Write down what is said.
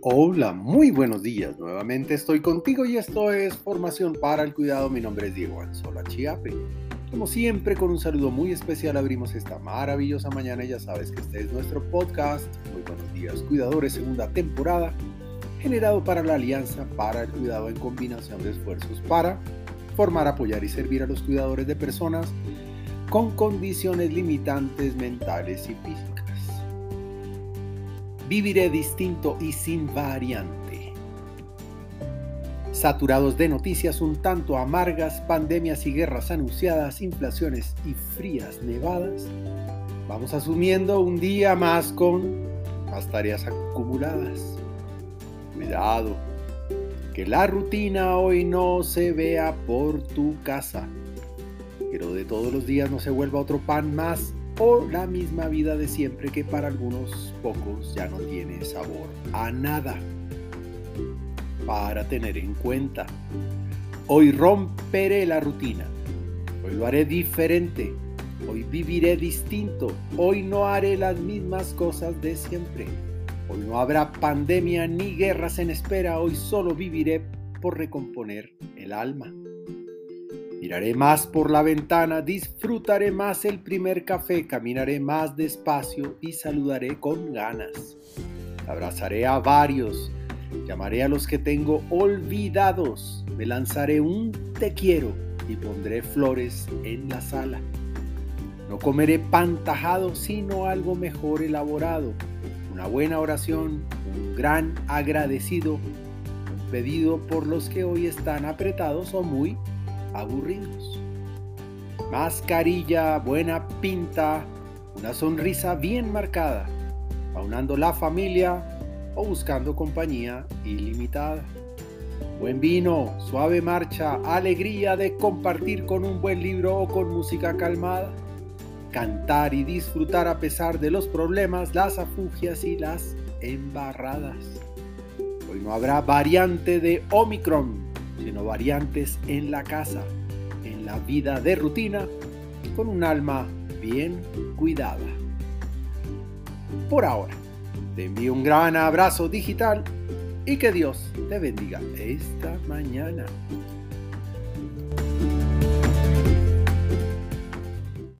Hola, muy buenos días. Nuevamente estoy contigo y esto es Formación para el Cuidado. Mi nombre es Diego Anzola Chiape. Como siempre, con un saludo muy especial abrimos esta maravillosa mañana ya sabes que este es nuestro podcast. Muy buenos días, cuidadores, segunda temporada, generado para la Alianza para el Cuidado en combinación de esfuerzos para formar, apoyar y servir a los cuidadores de personas con condiciones limitantes mentales y físicas. Viviré distinto y sin variante. Saturados de noticias un tanto amargas, pandemias y guerras anunciadas, inflaciones y frías nevadas, vamos asumiendo un día más con más tareas acumuladas. Cuidado, que la rutina hoy no se vea por tu casa, pero de todos los días no se vuelva otro pan más o la misma vida de siempre que para algunos pocos ya no tiene sabor a nada. Para tener en cuenta, hoy romperé la rutina, hoy lo haré diferente, hoy viviré distinto, hoy no haré las mismas cosas de siempre, hoy no habrá pandemia ni guerras en espera, hoy solo viviré por recomponer el alma. Miraré más por la ventana, disfrutaré más el primer café, caminaré más despacio y saludaré con ganas. Abrazaré a varios, llamaré a los que tengo olvidados, me lanzaré un te quiero y pondré flores en la sala. No comeré pan tajado, sino algo mejor elaborado, una buena oración, un gran agradecido, un pedido por los que hoy están apretados o muy aburridos. Mascarilla, buena pinta, una sonrisa bien marcada, aunando la familia o buscando compañía ilimitada. Buen vino, suave marcha, alegría de compartir con un buen libro o con música calmada. Cantar y disfrutar a pesar de los problemas, las afugias y las embarradas. Hoy no habrá variante de Omicron, sino variantes en la casa, en la vida de rutina, con un alma bien cuidada. Por ahora, te envío un gran abrazo digital y que Dios te bendiga esta mañana.